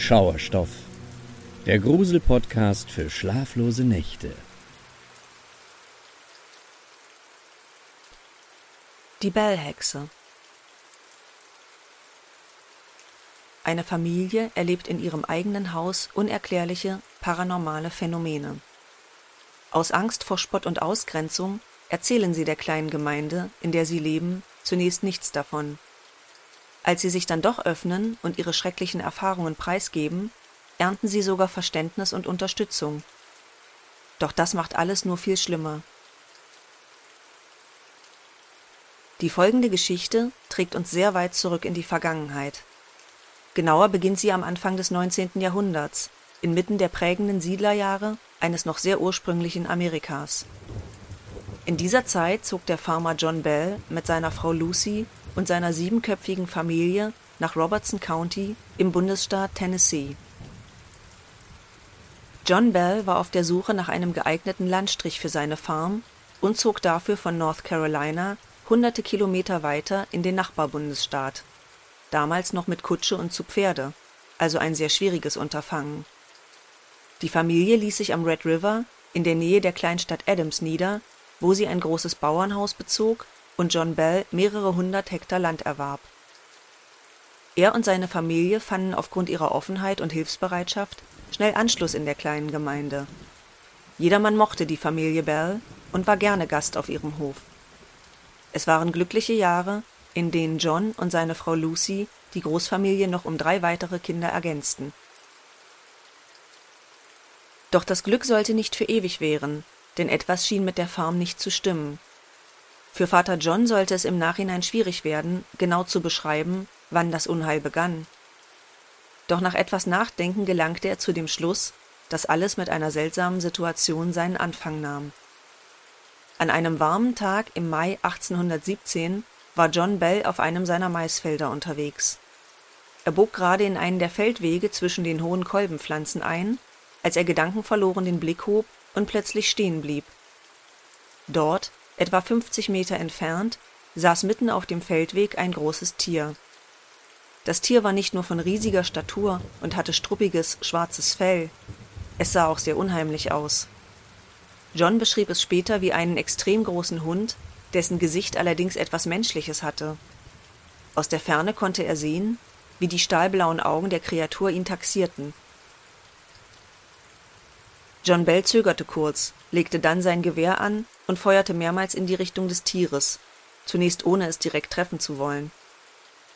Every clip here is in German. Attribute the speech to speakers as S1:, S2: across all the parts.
S1: Schauerstoff, der Grusel-Podcast für schlaflose Nächte.
S2: Die Bellhexe Eine Familie erlebt in ihrem eigenen Haus unerklärliche, paranormale Phänomene. Aus Angst vor Spott und Ausgrenzung erzählen sie der kleinen Gemeinde, in der sie leben, zunächst nichts davon. Als sie sich dann doch öffnen und ihre schrecklichen Erfahrungen preisgeben, ernten sie sogar Verständnis und Unterstützung. Doch das macht alles nur viel schlimmer. Die folgende Geschichte trägt uns sehr weit zurück in die Vergangenheit. Genauer beginnt sie am Anfang des 19. Jahrhunderts, inmitten der prägenden Siedlerjahre eines noch sehr ursprünglichen Amerikas. In dieser Zeit zog der Farmer John Bell mit seiner Frau Lucy und seiner siebenköpfigen Familie nach Robertson County im Bundesstaat Tennessee. John Bell war auf der Suche nach einem geeigneten Landstrich für seine Farm und zog dafür von North Carolina hunderte Kilometer weiter in den Nachbarbundesstaat, damals noch mit Kutsche und zu Pferde, also ein sehr schwieriges Unterfangen. Die Familie ließ sich am Red River in der Nähe der Kleinstadt Adams nieder, wo sie ein großes Bauernhaus bezog und John Bell mehrere hundert Hektar Land erwarb. Er und seine Familie fanden aufgrund ihrer Offenheit und Hilfsbereitschaft schnell Anschluss in der kleinen Gemeinde. Jedermann mochte die Familie Bell und war gerne Gast auf ihrem Hof. Es waren glückliche Jahre, in denen John und seine Frau Lucy die Großfamilie noch um drei weitere Kinder ergänzten. Doch das Glück sollte nicht für ewig währen, denn etwas schien mit der Farm nicht zu stimmen. Für Vater John sollte es im Nachhinein schwierig werden, genau zu beschreiben, wann das Unheil begann. Doch nach etwas Nachdenken gelangte er zu dem Schluss, dass alles mit einer seltsamen Situation seinen Anfang nahm. An einem warmen Tag im Mai 1817 war John Bell auf einem seiner Maisfelder unterwegs. Er bog gerade in einen der Feldwege zwischen den hohen Kolbenpflanzen ein, als er gedankenverloren den Blick hob und plötzlich stehen blieb. Dort, etwa 50 Meter entfernt, saß mitten auf dem Feldweg ein großes Tier. Das Tier war nicht nur von riesiger Statur und hatte struppiges, schwarzes Fell, es sah auch sehr unheimlich aus. John beschrieb es später wie einen extrem großen Hund, dessen Gesicht allerdings etwas Menschliches hatte. Aus der Ferne konnte er sehen, wie die stahlblauen Augen der Kreatur ihn taxierten. John Bell zögerte kurz, legte dann sein Gewehr an und feuerte mehrmals in die Richtung des Tieres, zunächst ohne es direkt treffen zu wollen.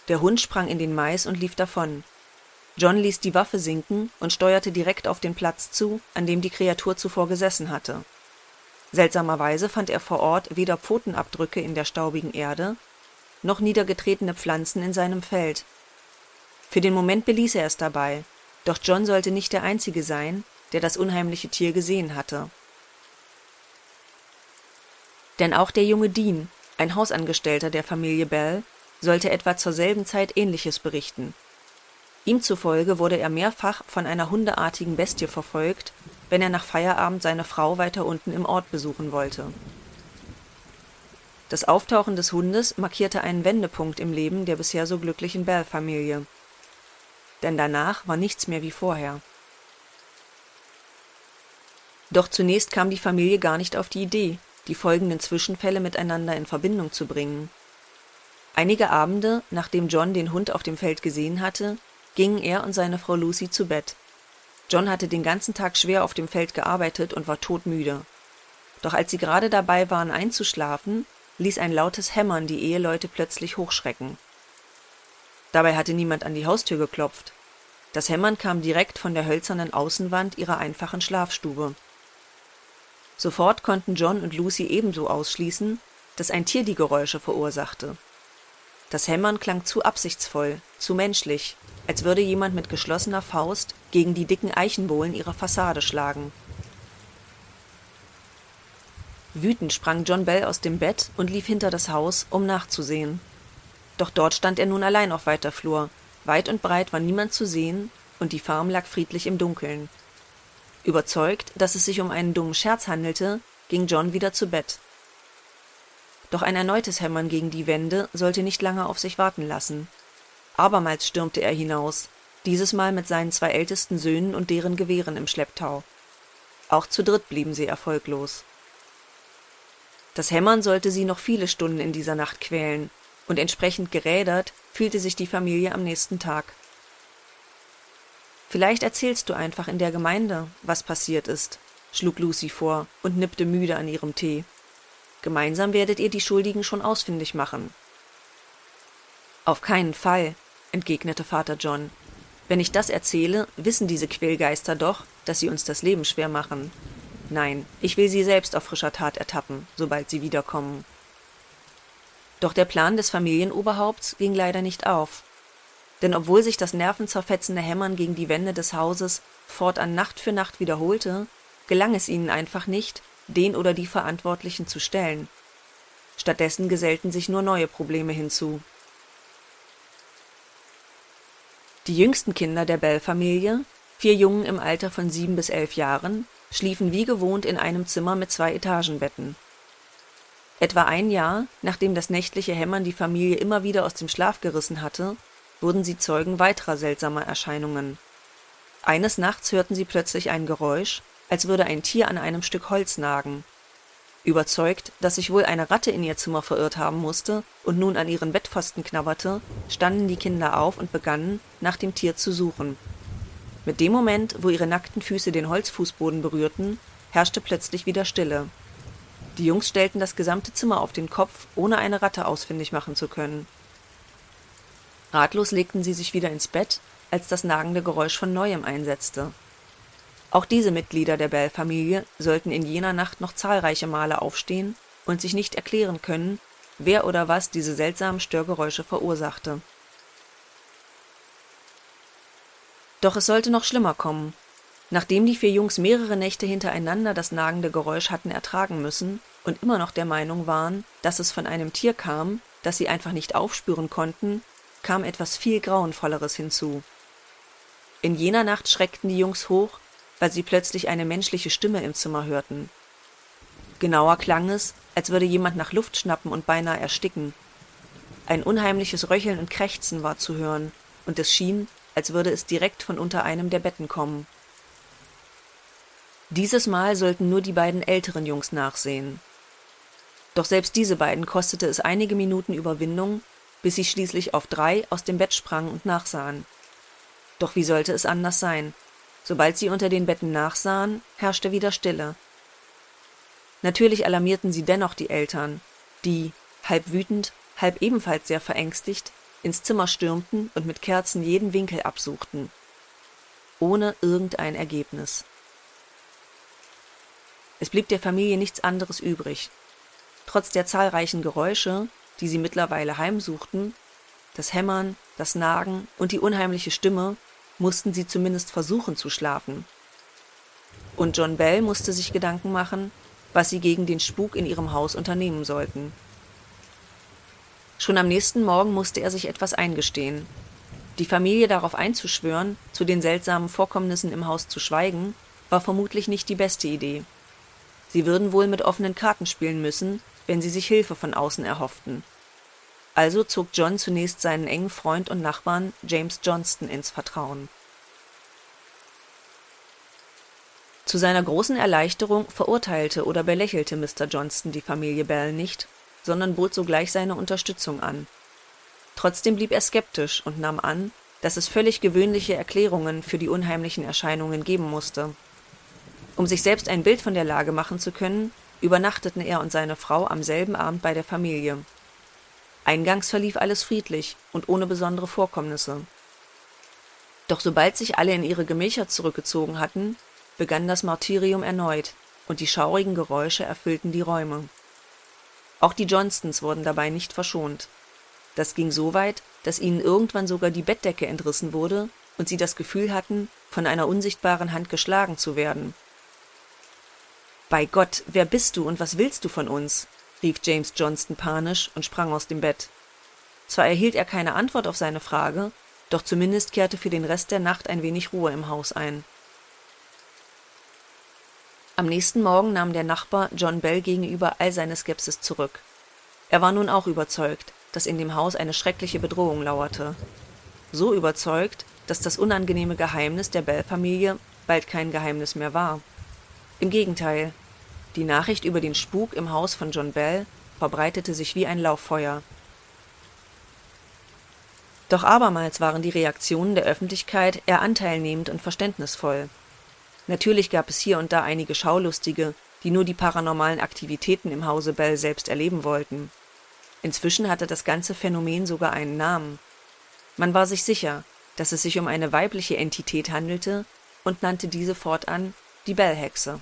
S2: Der Hund sprang in den Mais und lief davon. John ließ die Waffe sinken und steuerte direkt auf den Platz zu, an dem die Kreatur zuvor gesessen hatte. Seltsamerweise fand er vor Ort weder Pfotenabdrücke in der staubigen Erde, noch niedergetretene Pflanzen in seinem Feld. Für den Moment beließ er es dabei, doch John sollte nicht der Einzige sein, der das unheimliche Tier gesehen hatte. Denn auch der junge Dean, ein Hausangestellter der Familie Bell, sollte etwa zur selben Zeit Ähnliches berichten. Ihm zufolge wurde er mehrfach von einer hundeartigen Bestie verfolgt, wenn er nach Feierabend seine Frau weiter unten im Ort besuchen wollte. Das Auftauchen des Hundes markierte einen Wendepunkt im Leben der bisher so glücklichen Bell-Familie. Denn danach war nichts mehr wie vorher. Doch zunächst kam die Familie gar nicht auf die Idee, die folgenden Zwischenfälle miteinander in Verbindung zu bringen. Einige Abende, nachdem John den Hund auf dem Feld gesehen hatte, gingen er und seine Frau Lucy zu Bett. John hatte den ganzen Tag schwer auf dem Feld gearbeitet und war todmüde. Doch als sie gerade dabei waren einzuschlafen, ließ ein lautes Hämmern die Eheleute plötzlich hochschrecken. Dabei hatte niemand an die Haustür geklopft. Das Hämmern kam direkt von der hölzernen Außenwand ihrer einfachen Schlafstube. Sofort konnten John und Lucy ebenso ausschließen, dass ein Tier die Geräusche verursachte. Das Hämmern klang zu absichtsvoll, zu menschlich, als würde jemand mit geschlossener Faust gegen die dicken Eichenbohlen ihrer Fassade schlagen. Wütend sprang John Bell aus dem Bett und lief hinter das Haus, um nachzusehen. Doch dort stand er nun allein auf weiter Flur. Weit und breit war niemand zu sehen, und die Farm lag friedlich im Dunkeln. Überzeugt, dass es sich um einen dummen Scherz handelte, ging John wieder zu Bett. Doch ein erneutes Hämmern gegen die Wände sollte nicht lange auf sich warten lassen. Abermals stürmte er hinaus, dieses Mal mit seinen zwei ältesten Söhnen und deren Gewehren im Schlepptau. Auch zu dritt blieben sie erfolglos. Das Hämmern sollte sie noch viele Stunden in dieser Nacht quälen, und entsprechend gerädert fühlte sich die Familie am nächsten Tag. Vielleicht erzählst du einfach in der Gemeinde, was passiert ist, schlug Lucy vor und nippte müde an ihrem Tee. Gemeinsam werdet ihr die Schuldigen schon ausfindig machen. Auf keinen Fall, entgegnete Vater John. Wenn ich das erzähle, wissen diese Quälgeister doch, dass sie uns das Leben schwer machen. Nein, ich will sie selbst auf frischer Tat ertappen, sobald sie wiederkommen. Doch der Plan des Familienoberhaupts ging leider nicht auf. Denn obwohl sich das nervenzerfetzende Hämmern gegen die Wände des Hauses fortan Nacht für Nacht wiederholte, gelang es ihnen einfach nicht, den oder die Verantwortlichen zu stellen. Stattdessen gesellten sich nur neue Probleme hinzu. Die jüngsten Kinder der Bell-Familie, vier Jungen im Alter von sieben bis elf Jahren, schliefen wie gewohnt in einem Zimmer mit zwei Etagenbetten. Etwa ein Jahr, nachdem das nächtliche Hämmern die Familie immer wieder aus dem Schlaf gerissen hatte, wurden sie Zeugen weiterer seltsamer Erscheinungen. Eines Nachts hörten sie plötzlich ein Geräusch, als würde ein Tier an einem Stück Holz nagen. Überzeugt, dass sich wohl eine Ratte in ihr Zimmer verirrt haben musste und nun an ihren Bettpfosten knabberte, standen die Kinder auf und begannen, nach dem Tier zu suchen. Mit dem Moment, wo ihre nackten Füße den Holzfußboden berührten, herrschte plötzlich wieder Stille. Die Jungs stellten das gesamte Zimmer auf den Kopf, ohne eine Ratte ausfindig machen zu können. Ratlos legten sie sich wieder ins Bett, als das nagende Geräusch von neuem einsetzte. Auch diese Mitglieder der Bell-Familie sollten in jener Nacht noch zahlreiche Male aufstehen und sich nicht erklären können, wer oder was diese seltsamen Störgeräusche verursachte. Doch es sollte noch schlimmer kommen. Nachdem die vier Jungs mehrere Nächte hintereinander das nagende Geräusch hatten ertragen müssen und immer noch der Meinung waren, dass es von einem Tier kam, das sie einfach nicht aufspüren konnten, kam etwas viel Grauenvolleres hinzu. In jener Nacht schreckten die Jungs hoch, weil sie plötzlich eine menschliche Stimme im Zimmer hörten. Genauer klang es, als würde jemand nach Luft schnappen und beinahe ersticken. Ein unheimliches Röcheln und Krächzen war zu hören, und es schien, als würde es direkt von unter einem der Betten kommen. Dieses Mal sollten nur die beiden älteren Jungs nachsehen. Doch selbst diese beiden kostete es einige Minuten Überwindung, bis sie schließlich auf drei aus dem Bett sprangen und nachsahen. Doch wie sollte es anders sein? Sobald sie unter den Betten nachsahen, herrschte wieder Stille. Natürlich alarmierten sie dennoch die Eltern, die, halb wütend, halb ebenfalls sehr verängstigt, ins Zimmer stürmten und mit Kerzen jeden Winkel absuchten. Ohne irgendein Ergebnis. Es blieb der Familie nichts anderes übrig. Trotz der zahlreichen Geräusche, die sie mittlerweile heimsuchten, das Hämmern, das Nagen und die unheimliche Stimme, mussten sie zumindest versuchen zu schlafen. Und John Bell musste sich Gedanken machen, was sie gegen den Spuk in ihrem Haus unternehmen sollten. Schon am nächsten Morgen musste er sich etwas eingestehen. Die Familie darauf einzuschwören, zu den seltsamen Vorkommnissen im Haus zu schweigen, war vermutlich nicht die beste Idee. Sie würden wohl mit offenen Karten spielen müssen, wenn sie sich Hilfe von außen erhofften. Also zog John zunächst seinen engen Freund und Nachbarn James Johnston ins Vertrauen. Zu seiner großen Erleichterung verurteilte oder belächelte Mr. Johnston die Familie Bell nicht, sondern bot sogleich seine Unterstützung an. Trotzdem blieb er skeptisch und nahm an, dass es völlig gewöhnliche Erklärungen für die unheimlichen Erscheinungen geben musste. Um sich selbst ein Bild von der Lage machen zu können, übernachteten er und seine Frau am selben Abend bei der Familie. Eingangs verlief alles friedlich und ohne besondere Vorkommnisse. Doch sobald sich alle in ihre Gemächer zurückgezogen hatten, begann das Martyrium erneut, und die schaurigen Geräusche erfüllten die Räume. Auch die Johnstons wurden dabei nicht verschont. Das ging so weit, dass ihnen irgendwann sogar die Bettdecke entrissen wurde und sie das Gefühl hatten, von einer unsichtbaren Hand geschlagen zu werden. Bei Gott, wer bist du und was willst du von uns? rief James Johnston panisch und sprang aus dem Bett. Zwar erhielt er keine Antwort auf seine Frage, doch zumindest kehrte für den Rest der Nacht ein wenig Ruhe im Haus ein. Am nächsten Morgen nahm der Nachbar John Bell gegenüber all seine Skepsis zurück. Er war nun auch überzeugt, dass in dem Haus eine schreckliche Bedrohung lauerte. So überzeugt, dass das unangenehme Geheimnis der Bell-Familie bald kein Geheimnis mehr war. Im Gegenteil, die Nachricht über den Spuk im Haus von John Bell verbreitete sich wie ein Lauffeuer. Doch abermals waren die Reaktionen der Öffentlichkeit eher anteilnehmend und verständnisvoll. Natürlich gab es hier und da einige Schaulustige, die nur die paranormalen Aktivitäten im Hause Bell selbst erleben wollten. Inzwischen hatte das ganze Phänomen sogar einen Namen. Man war sich sicher, dass es sich um eine weibliche Entität handelte und nannte diese fortan die Bell-Hexe.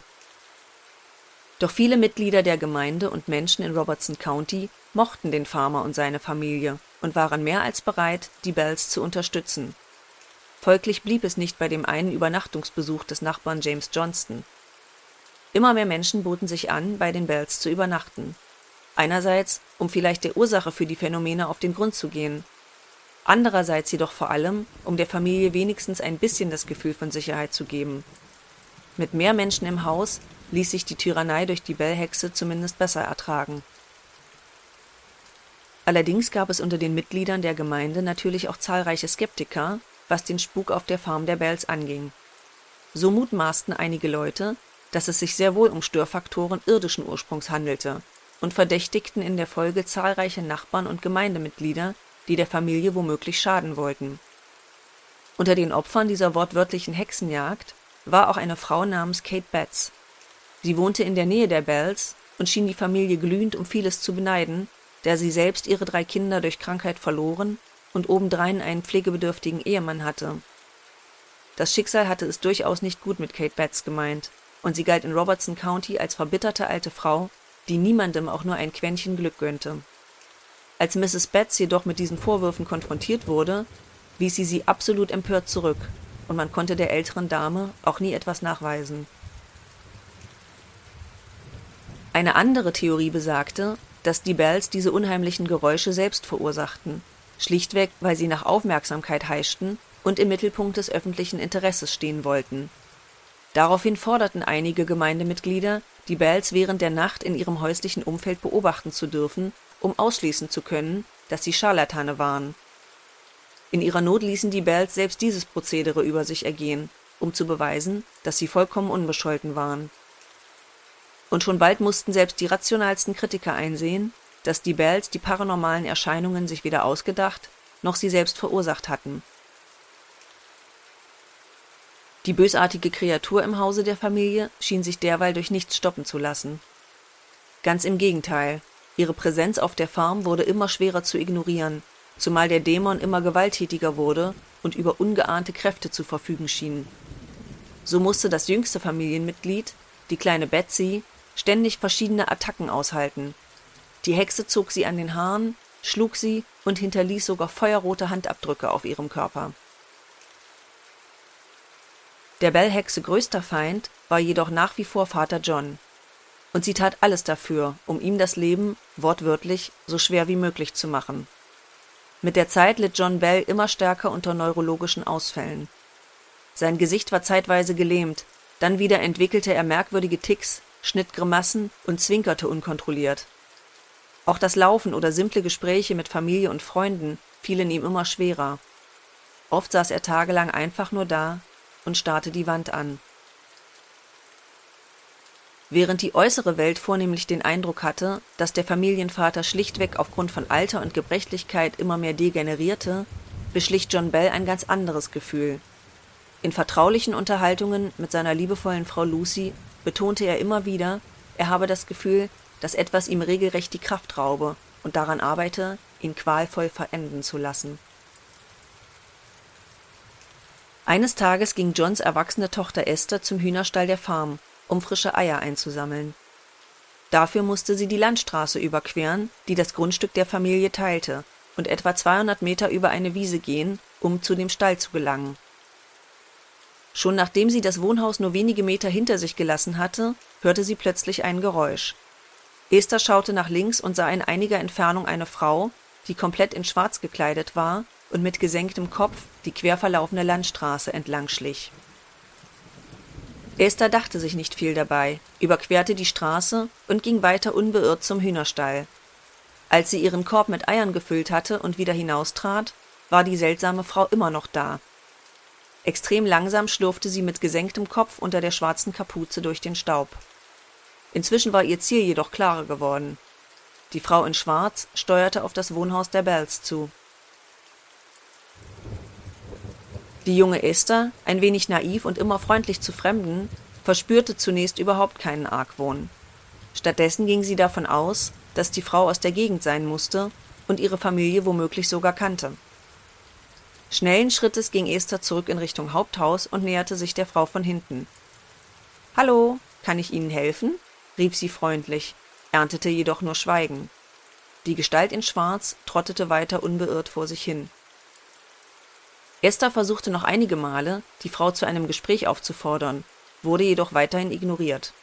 S2: Doch viele Mitglieder der Gemeinde und Menschen in Robertson County mochten den Farmer und seine Familie und waren mehr als bereit, die Bells zu unterstützen. Folglich blieb es nicht bei dem einen Übernachtungsbesuch des Nachbarn James Johnston. Immer mehr Menschen boten sich an, bei den Bells zu übernachten. Einerseits, um vielleicht der Ursache für die Phänomene auf den Grund zu gehen. Andererseits jedoch vor allem, um der Familie wenigstens ein bisschen das Gefühl von Sicherheit zu geben. Mit mehr Menschen im Haus ließ sich die Tyrannei durch die Bellhexe zumindest besser ertragen. Allerdings gab es unter den Mitgliedern der Gemeinde natürlich auch zahlreiche Skeptiker, was den Spuk auf der Farm der Bells anging. So mutmaßten einige Leute, dass es sich sehr wohl um Störfaktoren irdischen Ursprungs handelte und verdächtigten in der Folge zahlreiche Nachbarn und Gemeindemitglieder, die der Familie womöglich schaden wollten. Unter den Opfern dieser wortwörtlichen Hexenjagd war auch eine Frau namens Kate Betts. Sie wohnte in der Nähe der Bells und schien die Familie glühend um vieles zu beneiden, da sie selbst ihre drei Kinder durch Krankheit verloren und obendrein einen pflegebedürftigen Ehemann hatte. Das Schicksal hatte es durchaus nicht gut mit Kate Betts gemeint, und sie galt in Robertson County als verbitterte alte Frau, die niemandem auch nur ein Quäntchen Glück gönnte. Als Mrs. Betts jedoch mit diesen Vorwürfen konfrontiert wurde, wies sie sie absolut empört zurück, und man konnte der älteren Dame auch nie etwas nachweisen. Eine andere Theorie besagte, dass die Bells diese unheimlichen Geräusche selbst verursachten, schlichtweg weil sie nach Aufmerksamkeit heischten und im Mittelpunkt des öffentlichen Interesses stehen wollten. Daraufhin forderten einige Gemeindemitglieder, die Bells während der Nacht in ihrem häuslichen Umfeld beobachten zu dürfen, um ausschließen zu können, dass sie Scharlatane waren. In ihrer Not ließen die Bells selbst dieses Prozedere über sich ergehen, um zu beweisen, dass sie vollkommen unbescholten waren. Und schon bald mussten selbst die rationalsten Kritiker einsehen, dass die Bells die paranormalen Erscheinungen sich weder ausgedacht noch sie selbst verursacht hatten. Die bösartige Kreatur im Hause der Familie schien sich derweil durch nichts stoppen zu lassen. Ganz im Gegenteil, ihre Präsenz auf der Farm wurde immer schwerer zu ignorieren, zumal der Dämon immer gewalttätiger wurde und über ungeahnte Kräfte zu verfügen schien. So musste das jüngste Familienmitglied, die kleine Betsy, ständig verschiedene Attacken aushalten. Die Hexe zog sie an den Haaren, schlug sie und hinterließ sogar feuerrote Handabdrücke auf ihrem Körper. Der Bellhexe größter Feind war jedoch nach wie vor Vater John, und sie tat alles dafür, um ihm das Leben, wortwörtlich, so schwer wie möglich zu machen. Mit der Zeit litt John Bell immer stärker unter neurologischen Ausfällen. Sein Gesicht war zeitweise gelähmt, dann wieder entwickelte er merkwürdige Ticks, schnitt Grimassen und zwinkerte unkontrolliert. Auch das Laufen oder simple Gespräche mit Familie und Freunden fielen ihm immer schwerer. Oft saß er tagelang einfach nur da und starrte die Wand an. Während die äußere Welt vornehmlich den Eindruck hatte, dass der Familienvater schlichtweg aufgrund von Alter und Gebrechlichkeit immer mehr degenerierte, beschlich John Bell ein ganz anderes Gefühl. In vertraulichen Unterhaltungen mit seiner liebevollen Frau Lucy betonte er immer wieder, er habe das Gefühl, dass etwas ihm regelrecht die Kraft raube und daran arbeite, ihn qualvoll verenden zu lassen. Eines Tages ging Johns erwachsene Tochter Esther zum Hühnerstall der Farm, um frische Eier einzusammeln. Dafür musste sie die Landstraße überqueren, die das Grundstück der Familie teilte, und etwa 200 Meter über eine Wiese gehen, um zu dem Stall zu gelangen. Schon nachdem sie das Wohnhaus nur wenige Meter hinter sich gelassen hatte, hörte sie plötzlich ein Geräusch. Esther schaute nach links und sah in einiger Entfernung eine Frau, die komplett in Schwarz gekleidet war und mit gesenktem Kopf die quer verlaufende Landstraße entlang schlich. Esther dachte sich nicht viel dabei, überquerte die Straße und ging weiter unbeirrt zum Hühnerstall. Als sie ihren Korb mit Eiern gefüllt hatte und wieder hinaustrat, war die seltsame Frau immer noch da Extrem langsam schlurfte sie mit gesenktem Kopf unter der schwarzen Kapuze durch den Staub. Inzwischen war ihr Ziel jedoch klarer geworden. Die Frau in Schwarz steuerte auf das Wohnhaus der Bells zu. Die junge Esther, ein wenig naiv und immer freundlich zu Fremden, verspürte zunächst überhaupt keinen Argwohn. Stattdessen ging sie davon aus, dass die Frau aus der Gegend sein musste und ihre Familie womöglich sogar kannte. Schnellen Schrittes ging Esther zurück in Richtung Haupthaus und näherte sich der Frau von hinten. Hallo, kann ich Ihnen helfen? rief sie freundlich, erntete jedoch nur Schweigen. Die Gestalt in Schwarz trottete weiter unbeirrt vor sich hin. Esther versuchte noch einige Male, die Frau zu einem Gespräch aufzufordern, wurde jedoch weiterhin ignoriert.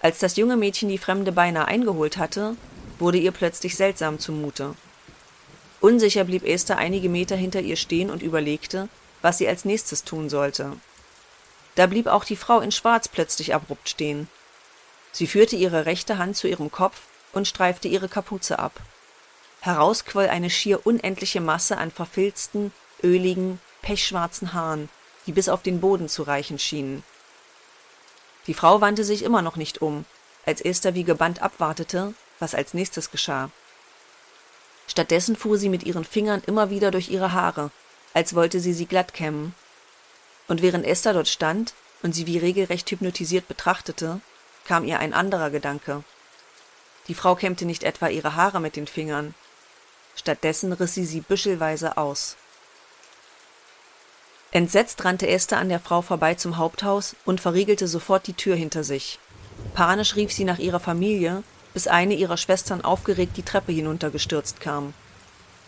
S2: Als das junge Mädchen die Fremde beinahe eingeholt hatte, wurde ihr plötzlich seltsam zumute. Unsicher blieb Esther einige Meter hinter ihr stehen und überlegte, was sie als nächstes tun sollte. Da blieb auch die Frau in Schwarz plötzlich abrupt stehen. Sie führte ihre rechte Hand zu ihrem Kopf und streifte ihre Kapuze ab. Heraus quoll eine schier unendliche Masse an verfilzten, öligen, pechschwarzen Haaren, die bis auf den Boden zu reichen schienen. Die Frau wandte sich immer noch nicht um, als Esther wie gebannt abwartete, was als nächstes geschah. Stattdessen fuhr sie mit ihren Fingern immer wieder durch ihre Haare, als wollte sie sie glatt kämmen. Und während Esther dort stand und sie wie regelrecht hypnotisiert betrachtete, kam ihr ein anderer Gedanke. Die Frau kämmte nicht etwa ihre Haare mit den Fingern, stattdessen riss sie sie büschelweise aus. Entsetzt rannte Esther an der Frau vorbei zum Haupthaus und verriegelte sofort die Tür hinter sich. Panisch rief sie nach ihrer Familie, bis eine ihrer Schwestern aufgeregt die Treppe hinuntergestürzt kam.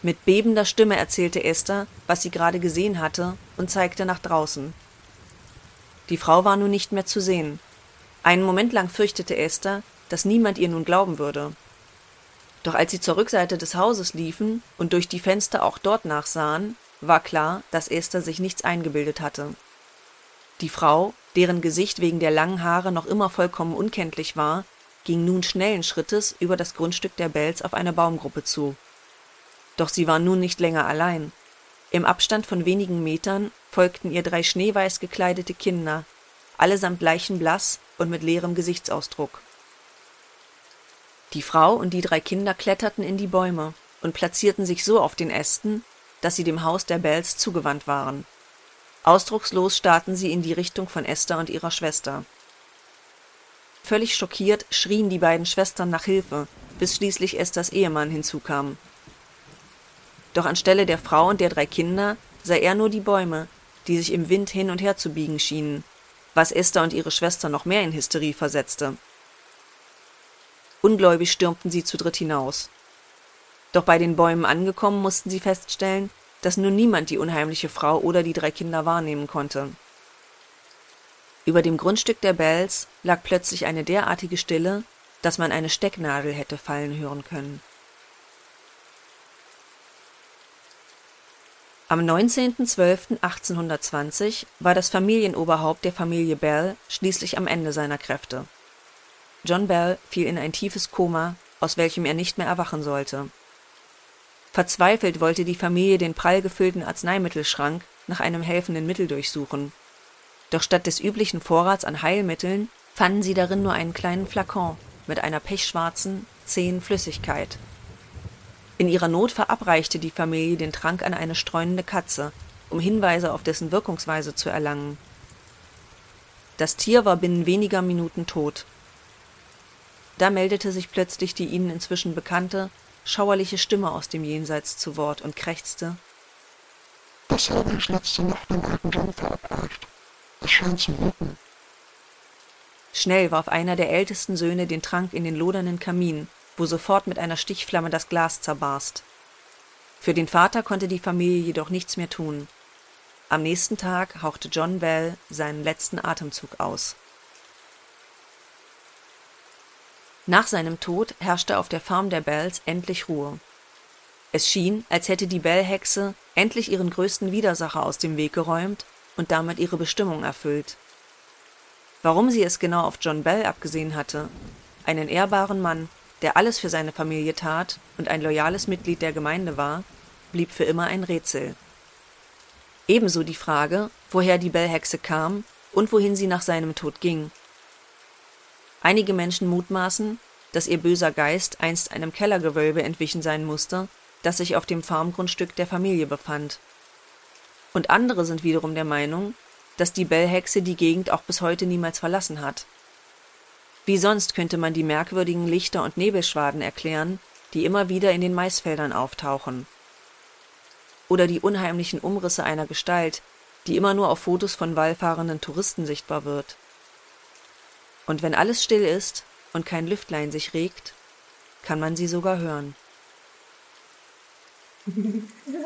S2: Mit bebender Stimme erzählte Esther, was sie gerade gesehen hatte, und zeigte nach draußen. Die Frau war nun nicht mehr zu sehen. Einen Moment lang fürchtete Esther, dass niemand ihr nun glauben würde. Doch als sie zur Rückseite des Hauses liefen und durch die Fenster auch dort nachsahen, war klar, dass Esther sich nichts eingebildet hatte. Die Frau, deren Gesicht wegen der langen Haare noch immer vollkommen unkenntlich war, ging nun schnellen Schrittes über das Grundstück der Bells auf eine Baumgruppe zu. Doch sie war nun nicht länger allein. Im Abstand von wenigen Metern folgten ihr drei schneeweiß gekleidete Kinder, allesamt leichenblaß und mit leerem Gesichtsausdruck. Die Frau und die drei Kinder kletterten in die Bäume und platzierten sich so auf den Ästen, dass sie dem Haus der Bells zugewandt waren. Ausdruckslos starrten sie in die Richtung von Esther und ihrer Schwester. Völlig schockiert schrien die beiden Schwestern nach Hilfe, bis schließlich Esthers Ehemann hinzukam. Doch anstelle der Frau und der drei Kinder sah er nur die Bäume, die sich im Wind hin und her zu biegen schienen, was Esther und ihre Schwester noch mehr in Hysterie versetzte. Ungläubig stürmten sie zu dritt hinaus. Doch bei den Bäumen angekommen mussten sie feststellen, dass nun niemand die unheimliche Frau oder die drei Kinder wahrnehmen konnte. Über dem Grundstück der Bells lag plötzlich eine derartige Stille, dass man eine Stecknadel hätte fallen hören können. Am 19.12.1820 war das Familienoberhaupt der Familie Bell schließlich am Ende seiner Kräfte. John Bell fiel in ein tiefes Koma, aus welchem er nicht mehr erwachen sollte. Verzweifelt wollte die Familie den prall gefüllten Arzneimittelschrank nach einem helfenden Mittel durchsuchen. Doch statt des üblichen Vorrats an Heilmitteln fanden sie darin nur einen kleinen Flakon mit einer pechschwarzen, zähen Flüssigkeit. In ihrer Not verabreichte die Familie den Trank an eine streunende Katze, um Hinweise auf dessen Wirkungsweise zu erlangen. Das Tier war binnen weniger Minuten tot. Da meldete sich plötzlich die ihnen inzwischen bekannte, schauerliche Stimme aus dem Jenseits zu Wort und krächzte.
S3: Das habe ich letzte Nacht dem alten John verabreicht. Es scheint zu wirken.
S2: Schnell warf einer der ältesten Söhne den Trank in den lodernden Kamin, wo sofort mit einer Stichflamme das Glas zerbarst. Für den Vater konnte die Familie jedoch nichts mehr tun. Am nächsten Tag hauchte John Bell seinen letzten Atemzug aus. Nach seinem Tod herrschte auf der Farm der Bells endlich Ruhe. Es schien, als hätte die Bell-Hexe endlich ihren größten Widersacher aus dem Weg geräumt und damit ihre Bestimmung erfüllt. Warum sie es genau auf John Bell abgesehen hatte, einen ehrbaren Mann, der alles für seine Familie tat und ein loyales Mitglied der Gemeinde war, blieb für immer ein Rätsel. Ebenso die Frage, woher die Bellhexe kam und wohin sie nach seinem Tod ging. Einige Menschen mutmaßen, dass ihr böser Geist einst einem Kellergewölbe entwichen sein musste, das sich auf dem Farmgrundstück der Familie befand. Und andere sind wiederum der Meinung, dass die Bellhexe die Gegend auch bis heute niemals verlassen hat. Wie sonst könnte man die merkwürdigen Lichter und Nebelschwaden erklären, die immer wieder in den Maisfeldern auftauchen. Oder die unheimlichen Umrisse einer Gestalt, die immer nur auf Fotos von wallfahrenden Touristen sichtbar wird. Und wenn alles still ist und kein Lüftlein sich regt, kann man sie sogar hören.